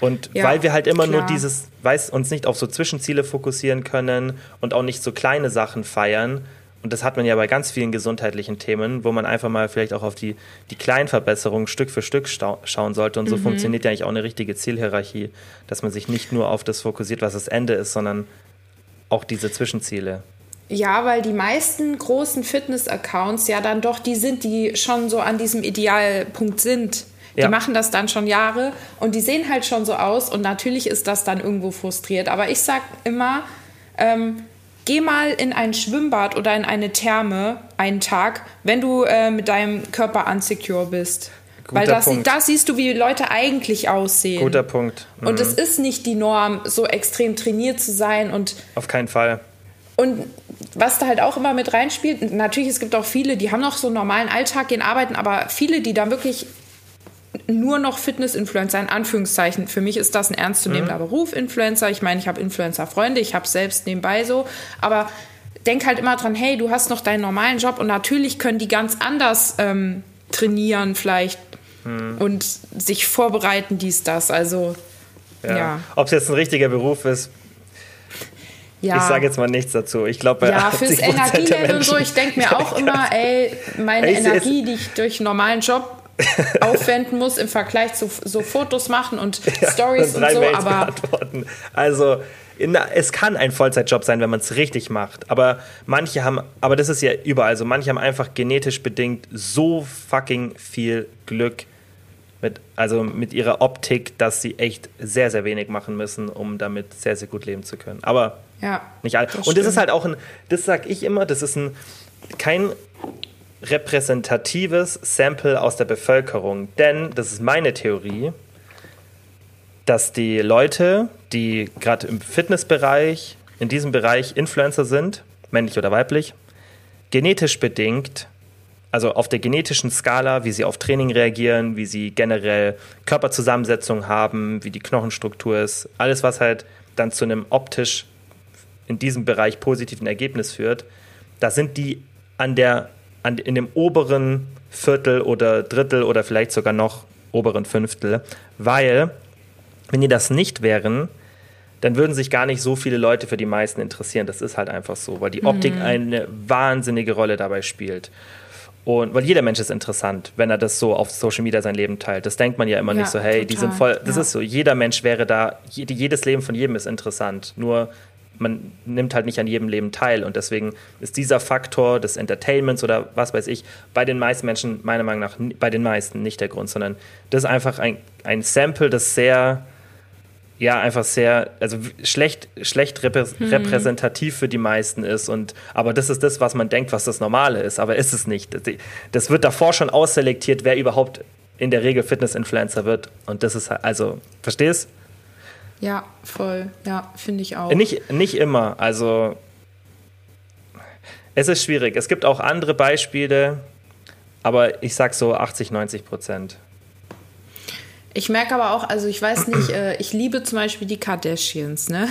Und Ja, weil wir halt immer nur klar. dieses, weiß, uns nicht auf so Zwischenziele fokussieren können und auch nicht so kleine Sachen feiern. Und das hat man ja bei ganz vielen gesundheitlichen Themen, wo man einfach mal vielleicht auch auf die, die kleinen Verbesserungen Stück für Stück schauen sollte. Und so Mhm. funktioniert ja eigentlich auch eine richtige Zielhierarchie, dass man sich nicht nur auf das fokussiert, was das Ende ist, sondern auch diese Zwischenziele. Ja, weil die meisten großen Fitness-Accounts ja dann doch die sind, die schon so an diesem Idealpunkt sind. Die Ja. machen das dann schon Jahre und die sehen halt schon so aus und natürlich ist das dann irgendwo frustriert. Aber ich sag immer, ähm, geh mal in ein Schwimmbad oder in eine Therme einen Tag, wenn du äh, mit deinem Körper unsecure bist. Guter Weil das, Punkt. da siehst du, wie Leute eigentlich aussehen. Guter Punkt. Mhm. Und es ist nicht die Norm, so extrem trainiert zu sein und Auf keinen Fall. und was da halt auch immer mit reinspielt, natürlich, es gibt auch viele, die haben noch so einen normalen Alltag, gehen arbeiten, aber viele, die dann wirklich nur noch Fitness-Influencer, in Anführungszeichen. Für mich ist das ein ernstzunehmender Beruf, Influencer. Ich meine, ich habe Influencer-Freunde, ich habe selbst nebenbei so, aber denk halt immer dran, hey, du hast noch deinen normalen Job und natürlich können die ganz anders ähm, trainieren vielleicht und sich vorbereiten, dies, das. Also, Ja. ja. Ob es jetzt ein richtiger Beruf ist, ja. ich sage jetzt mal nichts dazu. Ich glaube, Ja, fürs 80% der Energielevel und so, ich denke mir auch immer, ey, meine Energie, die ich durch einen normalen Job aufwenden muss im Vergleich zu so Fotos machen und Stories und drei so, Mails aber beantworten. Also in, es kann ein Vollzeitjob sein, wenn man es richtig macht. Aber manche haben, aber das ist ja überall so, manche haben einfach genetisch bedingt so fucking viel Glück mit, also mit ihrer Optik, dass sie echt sehr, sehr wenig machen müssen, um damit sehr, sehr gut leben zu können. Aber ja. nicht alle. Und das ist stimmt. halt auch ein, das sag ich immer, das ist ein kein repräsentatives Sample aus der Bevölkerung. Denn, das ist meine Theorie, dass die Leute, die gerade im Fitnessbereich, in diesem Bereich Influencer sind, männlich oder weiblich, genetisch bedingt, also auf der genetischen Skala, wie sie auf Training reagieren, wie sie generell Körperzusammensetzung haben, wie die Knochenstruktur ist, alles, was halt dann zu einem optisch in diesem Bereich positiven Ergebnis führt, da sind die an der, an, in dem oberen Viertel oder Drittel oder vielleicht sogar noch oberen Fünftel, weil wenn die das nicht wären, dann würden sich gar nicht so viele Leute für die meisten interessieren. Das ist halt einfach so, weil die Optik mhm. eine wahnsinnige Rolle dabei spielt. Und weil jeder Mensch ist interessant, wenn er das so auf Social Media sein Leben teilt. Das denkt man ja immer ja, nicht so, hey, total. die sind voll. Das ja. ist so, jeder Mensch wäre da, jedes Leben von jedem ist interessant. Nur man nimmt halt nicht an jedem Leben teil. Und deswegen ist dieser Faktor des Entertainments oder was weiß ich bei den meisten Menschen, meiner Meinung nach, bei den meisten nicht der Grund, sondern das ist einfach ein, ein Sample, das sehr ja einfach sehr, also schlecht, schlecht reprä hm. repräsentativ für die meisten ist. Und, aber das ist das, was man denkt, was das Normale ist. Aber ist es nicht. Das wird davor schon ausselektiert, wer überhaupt in der Regel Fitness-Influencer wird. Und das ist also, verstehst? Ja, voll. Ja, finde ich auch. Nicht, nicht immer. Also, es ist schwierig. Es gibt auch andere Beispiele, aber ich sag so 80, 90 Prozent. Ich merke aber auch, also ich weiß nicht, äh, ich liebe zum Beispiel die Kardashians, ne?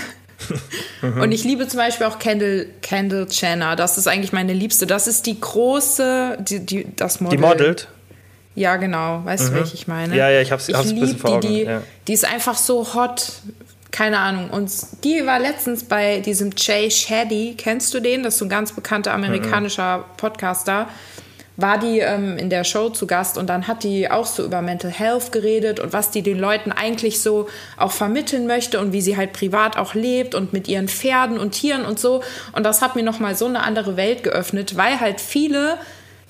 Und ich liebe zum Beispiel auch Kendall, Kendall Jenner. Das ist eigentlich meine Liebste. Das ist die große, die, die, das Model. Die modelt? Ja, genau. Weißt mhm. du, welche ich meine? Ja, ja, ich hab's, ich hab's ein bisschen vor Augen. Die, die, ja. die ist einfach so hot. Keine Ahnung. Und die war letztens bei diesem Jay Shetty. Kennst du den? Das ist so ein ganz bekannter amerikanischer mhm. Podcaster war die ähm, in der Show zu Gast und dann hat die auch so über Mental Health geredet und was die den Leuten eigentlich so auch vermitteln möchte und wie sie halt privat auch lebt und mit ihren Pferden und Tieren und so. Und das hat mir nochmal so eine andere Welt geöffnet, weil halt viele,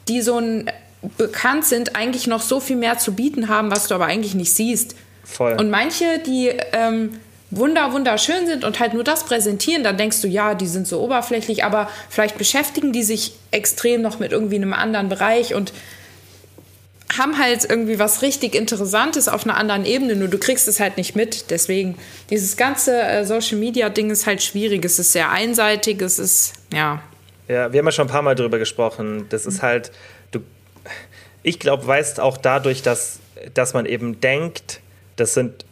die so ein bekannt sind, eigentlich noch so viel mehr zu bieten haben, was du aber eigentlich nicht siehst. Voll. Und manche, die ähm, wunder wunderschön sind und halt nur das präsentieren, dann denkst du, ja, die sind so oberflächlich, aber vielleicht beschäftigen die sich extrem noch mit irgendwie einem anderen Bereich und haben halt irgendwie was richtig Interessantes auf einer anderen Ebene, nur du kriegst es halt nicht mit. Deswegen, dieses ganze äh, Social Media Ding ist halt schwierig. Es ist sehr einseitig, es ist, ja. Ja, wir haben ja schon ein paar Mal drüber gesprochen. Das ist halt, du, ich glaube, weißt auch dadurch, dass, dass man eben denkt, das sind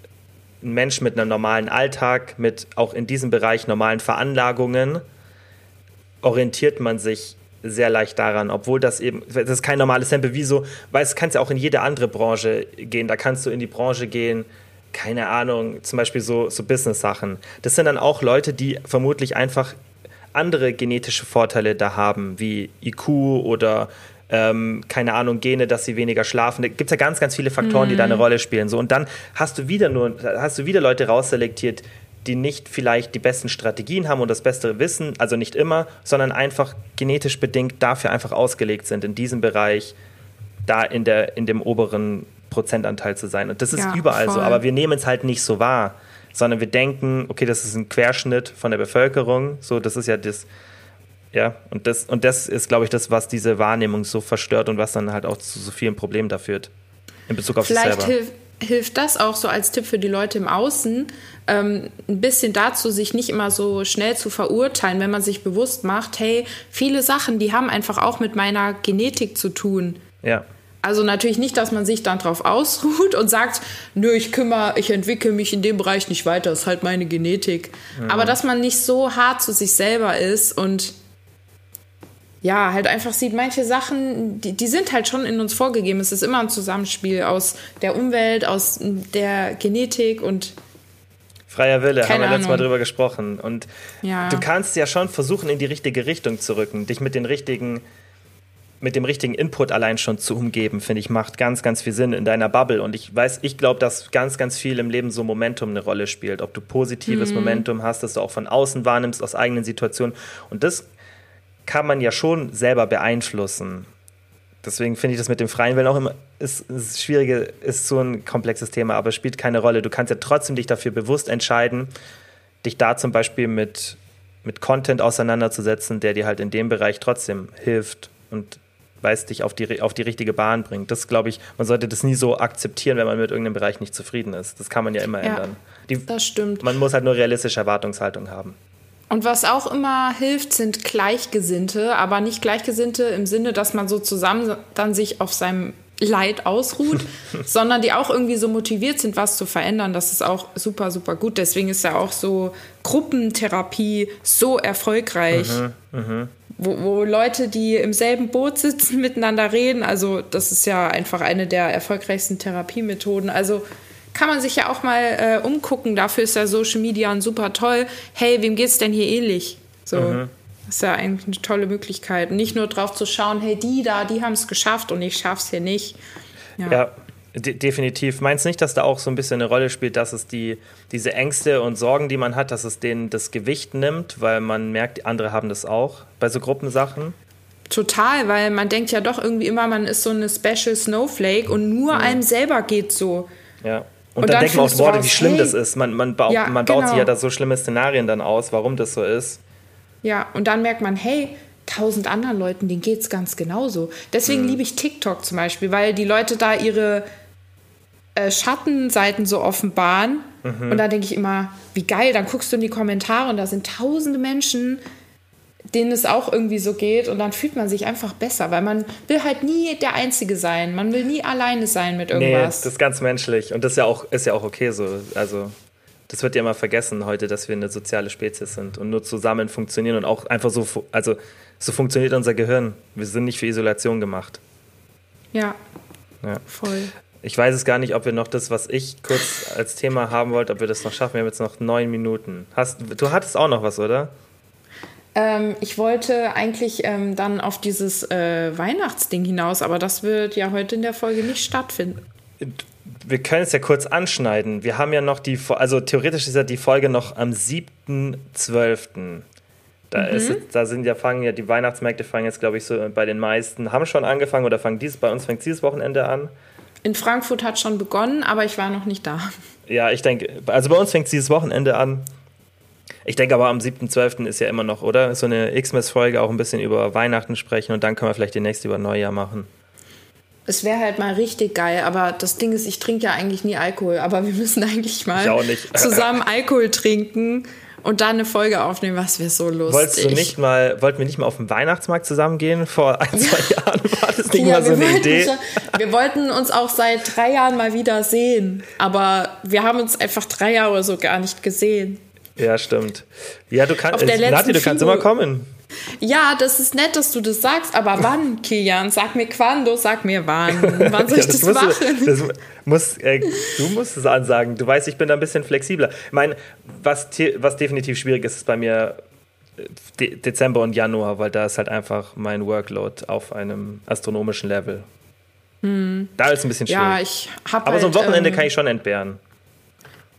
ein Mensch mit einem normalen Alltag, mit auch in diesem Bereich normalen Veranlagungen, orientiert man sich sehr leicht daran, obwohl das eben, das ist kein normales Sample, wieso, weil es kannst ja auch in jede andere Branche gehen, da kannst du in die Branche gehen, keine Ahnung, zum Beispiel so, so Business-Sachen. Das sind dann auch Leute, die vermutlich einfach andere genetische Vorteile da haben, wie IQ oder ähm, keine Ahnung, Gene, dass sie weniger schlafen. Da gibt es ja ganz, ganz viele Faktoren, mhm. die da eine mhm. Rolle spielen. So, und dann hast du wieder nur, hast du wieder Leute rausselektiert, die nicht vielleicht die besten Strategien haben und das bessere Wissen, also nicht immer, sondern einfach genetisch bedingt dafür einfach ausgelegt sind, in diesem Bereich da in, der, in dem oberen Prozentanteil zu sein. Und das ist ja, überall voll. so, aber wir nehmen es halt nicht so wahr, sondern wir denken, okay, das ist ein Querschnitt von der Bevölkerung, so, das ist ja das, ja, und das, und das ist, glaube ich, das, was diese Wahrnehmung so verstört und was dann halt auch zu so vielen Problemen da führt. In Bezug auf Vielleicht sich selber. Hilf, hilft das auch so als Tipp für die Leute im Außen, ähm, ein bisschen dazu, sich nicht immer so schnell zu verurteilen, wenn man sich bewusst macht, hey, viele Sachen, die haben einfach auch mit meiner Genetik zu tun. Ja. Also natürlich nicht, dass man sich dann drauf ausruht und sagt, nö, ich kümmere, ich entwickle mich in dem Bereich nicht weiter, das ist halt meine Genetik. Mhm. Aber dass man nicht so hart zu sich selber ist und ja, halt einfach sieht, manche Sachen, die, die sind halt schon in uns vorgegeben. Es ist immer ein Zusammenspiel aus der Umwelt, aus der Genetik und Freier Wille, haben wir letztes Mal drüber gesprochen. Und ja. du kannst ja schon versuchen, in die richtige Richtung zu rücken, dich mit den richtigen, mit dem richtigen Input allein schon zu umgeben, finde ich, macht ganz, ganz viel Sinn in deiner Bubble. Und ich weiß, ich glaube, dass ganz, ganz viel im Leben so Momentum eine Rolle spielt. Ob du positives mhm. Momentum hast, das du auch von außen wahrnimmst, aus eigenen Situationen. Und das kann man ja schon selber beeinflussen. Deswegen finde ich das mit dem freien Willen auch immer ist, ist schwierige, ist so ein komplexes Thema, aber es spielt keine Rolle. Du kannst ja trotzdem dich dafür bewusst entscheiden, dich da zum Beispiel mit, mit Content auseinanderzusetzen, der dir halt in dem Bereich trotzdem hilft und weiß dich auf die, auf die richtige Bahn bringt. Das glaube ich, man sollte das nie so akzeptieren, wenn man mit irgendeinem Bereich nicht zufrieden ist. Das kann man ja immer ja, ändern. Die, das stimmt. Man muss halt nur realistische Erwartungshaltung haben. Und was auch immer hilft, sind Gleichgesinnte, aber nicht Gleichgesinnte im Sinne, dass man so zusammen dann sich auf seinem Leid ausruht, sondern die auch irgendwie so motiviert sind, was zu verändern. Das ist auch super, super gut. Deswegen ist ja auch so Gruppentherapie so erfolgreich. Mhm, mh. Wo, wo Leute, die im selben Boot sitzen, miteinander reden. Also, das ist ja einfach eine der erfolgreichsten Therapiemethoden. Also, kann man sich ja auch mal äh, umgucken. Dafür ist ja Social Media super toll. Hey, wem geht's denn hier ähnlich? So. Mhm. Das ist ja eigentlich eine tolle Möglichkeit. nicht nur drauf zu schauen, hey, die da, die haben es geschafft und ich schaff's hier nicht. Ja. ja de definitiv. Meinst du nicht, dass da auch so ein bisschen eine Rolle spielt, dass es die, diese Ängste und Sorgen, die man hat, dass es denen das Gewicht nimmt, weil man merkt, andere haben das auch bei so Gruppensachen? Total, weil man denkt ja doch irgendwie immer, man ist so eine Special Snowflake und nur mhm. einem selber geht so. Ja. Und, und dann, dann denkt man auch Worte, wie schlimm hey, das ist. Man, man, baut, ja, man baut genau. sich ja da so schlimme Szenarien dann aus, warum das so ist. Ja, und dann merkt man, hey, tausend anderen Leuten, denen geht es ganz genauso. Deswegen mhm. liebe ich TikTok zum Beispiel, weil die Leute da ihre äh, Schattenseiten so offenbaren. Mhm. Und da denke ich immer, wie geil, dann guckst du in die Kommentare und da sind tausende Menschen, denen es auch irgendwie so geht und dann fühlt man sich einfach besser, weil man will halt nie der Einzige sein. Man will nie alleine sein mit irgendwas. Nee, das ist ganz menschlich und das ist ja auch, ist ja auch okay so. Also das wird ja immer vergessen heute, dass wir eine soziale Spezies sind und nur zusammen funktionieren und auch einfach so, also so funktioniert unser Gehirn. Wir sind nicht für Isolation gemacht. Ja, ja. voll. Ich weiß es gar nicht, ob wir noch das, was ich kurz als Thema haben wollte, ob wir das noch schaffen. Wir haben jetzt noch neun Minuten. Hast, du hattest auch noch was, oder? Ähm, ich wollte eigentlich ähm, dann auf dieses äh, Weihnachtsding hinaus, aber das wird ja heute in der Folge nicht stattfinden. Wir können es ja kurz anschneiden. Wir haben ja noch die, also theoretisch ist ja die Folge noch am 7.12. Da, mhm. ist, da sind ja, fangen ja die Weihnachtsmärkte fangen jetzt, glaube ich, so bei den meisten, haben schon angefangen oder fangen dieses, bei uns fängt dieses Wochenende an. In Frankfurt hat schon begonnen, aber ich war noch nicht da. Ja, ich denke, also bei uns fängt es dieses Wochenende an. Ich denke aber am 7.12. ist ja immer noch, oder? So eine Xmas-Folge auch ein bisschen über Weihnachten sprechen und dann können wir vielleicht die nächste über Neujahr machen. Es wäre halt mal richtig geil, aber das Ding ist, ich trinke ja eigentlich nie Alkohol, aber wir müssen eigentlich mal zusammen Alkohol trinken und dann eine Folge aufnehmen, was wäre so lustig. Wolltest du nicht mal, wollten wir nicht mal auf den Weihnachtsmarkt zusammen gehen vor ein, zwei Jahren? War das nicht ja, mal so eine Idee? Schon, wir wollten uns auch seit drei Jahren mal wieder sehen, aber wir haben uns einfach drei Jahre so gar nicht gesehen. Ja, stimmt. Ja, du kannst, Nati, du kannst immer kommen. Ja, das ist nett, dass du das sagst, aber wann, Kilian? Sag mir quando, sag mir wann. Wann soll ich ja, das, das machen? Du, das muss, äh, du musst es ansagen. Du weißt, ich bin da ein bisschen flexibler. Ich meine, was, was definitiv schwierig ist, ist bei mir äh, De Dezember und Januar, weil da ist halt einfach mein Workload auf einem astronomischen Level. Hm. Da ist es ein bisschen schwierig. Ja, ich habe Aber halt, so ein Wochenende ähm, kann ich schon entbehren.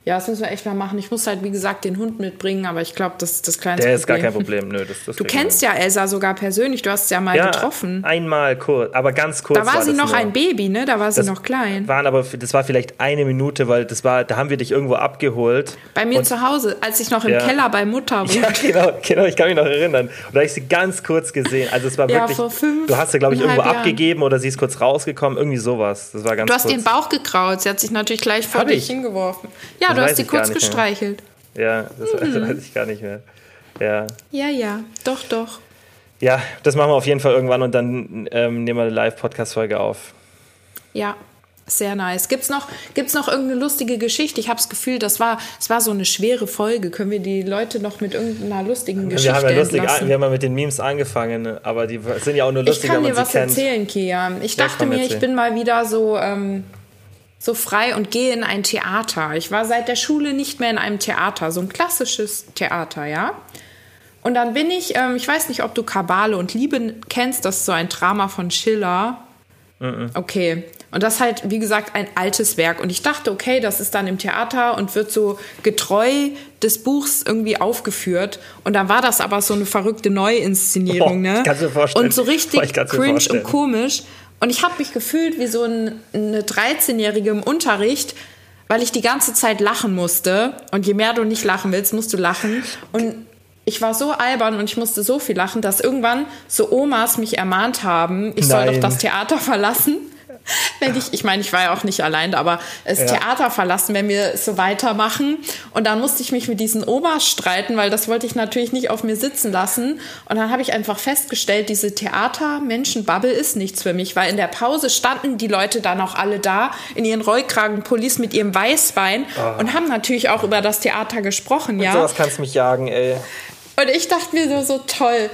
Ja, das müssen wir echt mal machen. Ich muss halt, wie gesagt, den Hund mitbringen, aber ich glaube, das ist das kleinste Der ist gar kein Problem. Nö, das, das du kennst ja Elsa sogar persönlich, du hast sie ja mal ja, getroffen. einmal kurz, aber ganz kurz. Da war, war sie noch nur. ein Baby, ne? Da war sie noch klein. Waren aber, das war vielleicht eine Minute, weil das war, da haben wir dich irgendwo abgeholt. Bei mir zu Hause, als ich noch im ja. Keller bei Mutter war. Ja, genau, genau, ich kann mich noch erinnern. Und da habe ich sie ganz kurz gesehen. Also es war ja, wirklich, vor fünf, du hast sie, glaube ich, irgendwo Jahren. abgegeben oder sie ist kurz rausgekommen, irgendwie sowas. Das war ganz Du hast kurz. den Bauch gekraut, sie hat sich natürlich gleich vor dich hingeworfen. Ja, das du hast sie kurz gestreichelt gestreichelt. Ja, das mhm. weiß ich gar nicht mehr. Ja. Ja, ja, doch, doch. Ja, das machen wir auf jeden Fall irgendwann und dann ähm, nehmen wir eine Live-Podcast-Folge auf. Ja, sehr nice. Gibt es noch, gibt's noch irgendeine lustige Geschichte? Ich habe das Gefühl, das war, das war so eine schwere Folge. Können wir die Leute noch mit irgendeiner lustigen Geschichte wir haben ja lustig, Wir haben ja mit den Memes angefangen, aber die sind ja auch nur lustig. Ich kann dir was erzählen, Kia. Ich dachte mir, ich bin mal wieder so... Ähm, so frei und gehe in ein Theater. Ich war seit der Schule nicht mehr in einem Theater, so ein klassisches Theater, ja. Und dann bin ich, ähm, ich weiß nicht, ob du Kabale und Liebe kennst, das ist so ein Drama von Schiller. Okay. Und das ist halt, wie gesagt, ein altes Werk. Und ich dachte, okay, das ist dann im Theater und wird so getreu des Buchs irgendwie aufgeführt. Und dann war das aber so eine verrückte Neuinszenierung, oh, ne? Kannst du dir vorstellen. Und so richtig cringe und komisch. Und ich habe mich gefühlt wie so ein, eine 13-Jährige im Unterricht, weil ich die ganze Zeit lachen musste. Und je mehr du nicht lachen willst, musst du lachen. Und ich war so albern und ich musste so viel lachen, dass irgendwann so Omas mich ermahnt haben, ich soll doch das Theater verlassen wenn ich, ich meine, ich war ja auch nicht allein, aber das ja. Theater verlassen, wenn wir so weitermachen. Und dann musste ich mich mit diesen Omas streiten, weil das wollte ich natürlich nicht auf mir sitzen lassen. Und dann habe ich einfach festgestellt, diese Theater-Menschen-Bubble ist nichts für mich, weil in der Pause standen die Leute dann auch alle da in ihren Rollkragenpullis mit ihrem Weißwein oh. und haben natürlich auch über das Theater gesprochen, mit ja. Sowas kannst du mich jagen, ey. Und ich dachte mir so, so toll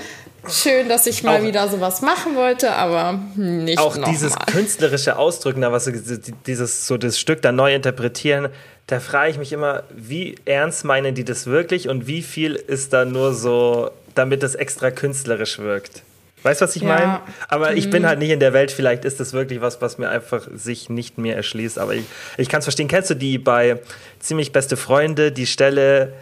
schön, dass ich mal auch, wieder sowas machen wollte, aber nicht Auch dieses mal. künstlerische Ausdrücken, da was dieses so das Stück da neu interpretieren, da frage ich mich immer, wie ernst meinen die das wirklich und wie viel ist da nur so, damit es extra künstlerisch wirkt. Weißt du, was ich ja. meine? Aber ich bin mhm. halt nicht in der Welt. Vielleicht ist das wirklich was, was mir einfach sich nicht mehr erschließt. Aber ich, ich kann es verstehen. Kennst du die bei Ziemlich Beste Freunde, die Stelle,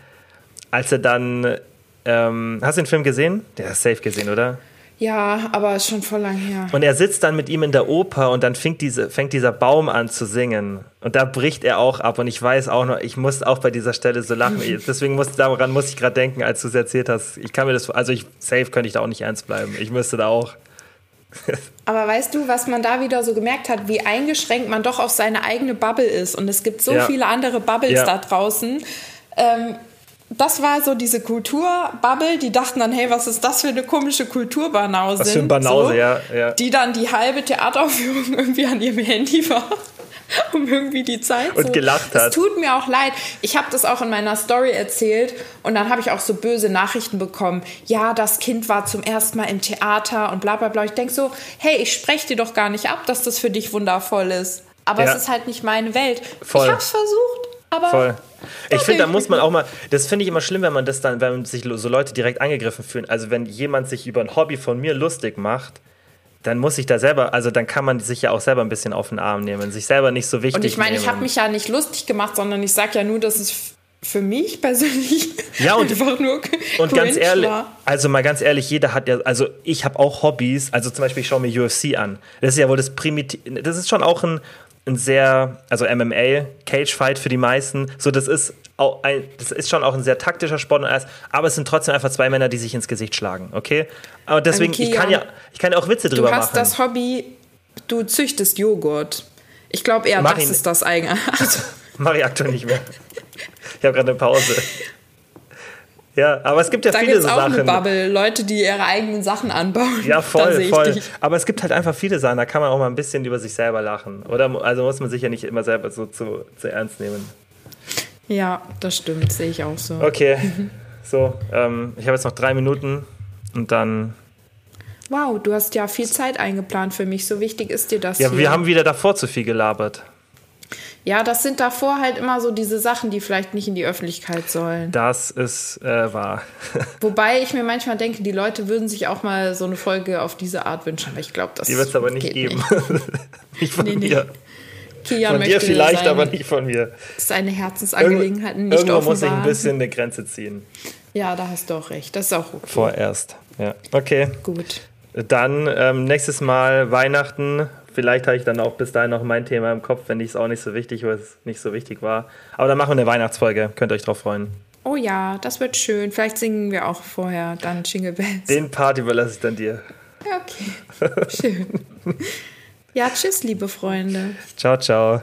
als er dann. Ähm, hast du den Film gesehen? Der ist safe gesehen, oder? Ja, aber schon voll lang her. Und er sitzt dann mit ihm in der Oper und dann fängt, diese, fängt dieser Baum an zu singen. Und da bricht er auch ab. Und ich weiß auch noch, ich muss auch bei dieser Stelle so lachen. Deswegen muss, daran muss ich gerade denken, als du es erzählt hast. Ich kann mir das, also ich, safe könnte ich da auch nicht ernst bleiben. Ich müsste da auch. Aber weißt du, was man da wieder so gemerkt hat, wie eingeschränkt man doch auf seine eigene Bubble ist. Und es gibt so ja. viele andere Bubbles ja. da draußen. Ähm, das war so diese Kulturbubble, die dachten dann, hey, was ist das für eine komische Kulturbanause? Was für ein Banause, so, ja, ja. Die dann die halbe Theateraufführung irgendwie an ihrem Handy war. um irgendwie die Zeit und so. gelacht hat. Es tut mir auch leid. Ich habe das auch in meiner Story erzählt und dann habe ich auch so böse Nachrichten bekommen. Ja, das Kind war zum ersten Mal im Theater und bla bla bla. Ich denke so, hey, ich spreche dir doch gar nicht ab, dass das für dich wundervoll ist. Aber ja. es ist halt nicht meine Welt. Voll. Ich habe es versucht, aber Voll. Ich finde, da muss man auch mal, das finde ich immer schlimm, wenn man das dann, wenn sich so Leute direkt angegriffen fühlen. Also wenn jemand sich über ein Hobby von mir lustig macht, dann muss ich da selber, also dann kann man sich ja auch selber ein bisschen auf den Arm nehmen, sich selber nicht so wichtig Und ich meine, ich habe mich ja nicht lustig gemacht, sondern ich sage ja nur, dass es für mich persönlich ja, und, einfach nur und ganz ehrlich, war. also mal ganz ehrlich, jeder hat ja, also ich habe auch Hobbys, also zum Beispiel ich schaue mir UFC an. Das ist ja wohl das primitiv, das ist schon auch ein ein sehr, also MMA, Cage-Fight für die meisten. So, das ist, auch ein, das ist schon auch ein sehr taktischer Sport, aber es sind trotzdem einfach zwei Männer, die sich ins Gesicht schlagen, okay? Aber deswegen, okay, ich, kann ja, ich kann ja auch Witze drüber machen. Du hast machen. das Hobby, du züchtest Joghurt. Ich glaube eher, Mach das ist das eigene. Also. Mach ich aktuell nicht mehr. Ich habe gerade eine Pause. Ja, aber es gibt ja da viele so auch Sachen. Eine Bubble, Leute, die ihre eigenen Sachen anbauen. Ja, voll, voll. Aber es gibt halt einfach viele Sachen, da kann man auch mal ein bisschen über sich selber lachen. Oder also muss man sich ja nicht immer selber so zu, zu ernst nehmen. Ja, das stimmt, sehe ich auch so. Okay, so, ähm, ich habe jetzt noch drei Minuten und dann. Wow, du hast ja viel Zeit eingeplant für mich. So wichtig ist dir das. Ja, hier. wir haben wieder davor zu viel gelabert. Ja, das sind davor halt immer so diese Sachen, die vielleicht nicht in die Öffentlichkeit sollen. Das ist äh, wahr. Wobei ich mir manchmal denke, die Leute würden sich auch mal so eine Folge auf diese Art wünschen, aber ich glaube, das Die wird es aber nicht geben. Nicht, nicht von nee, nee. mir. Kian von dir vielleicht, seine, aber nicht von mir. Seine Herzensangelegenheiten nicht Irgendwo muss ich ein bisschen eine Grenze ziehen. Ja, da hast du auch recht. Das ist auch okay. Vorerst, ja. Okay. Gut. Dann ähm, nächstes Mal Weihnachten Vielleicht habe ich dann auch bis dahin noch mein Thema im Kopf, wenn ich es auch nicht so wichtig, weil es nicht so wichtig war. Aber dann machen wir eine Weihnachtsfolge. Könnt ihr euch drauf freuen. Oh ja, das wird schön. Vielleicht singen wir auch vorher dann Jingle Bells. Den Part überlasse ich dann dir. Okay, schön. ja, tschüss, liebe Freunde. Ciao, ciao.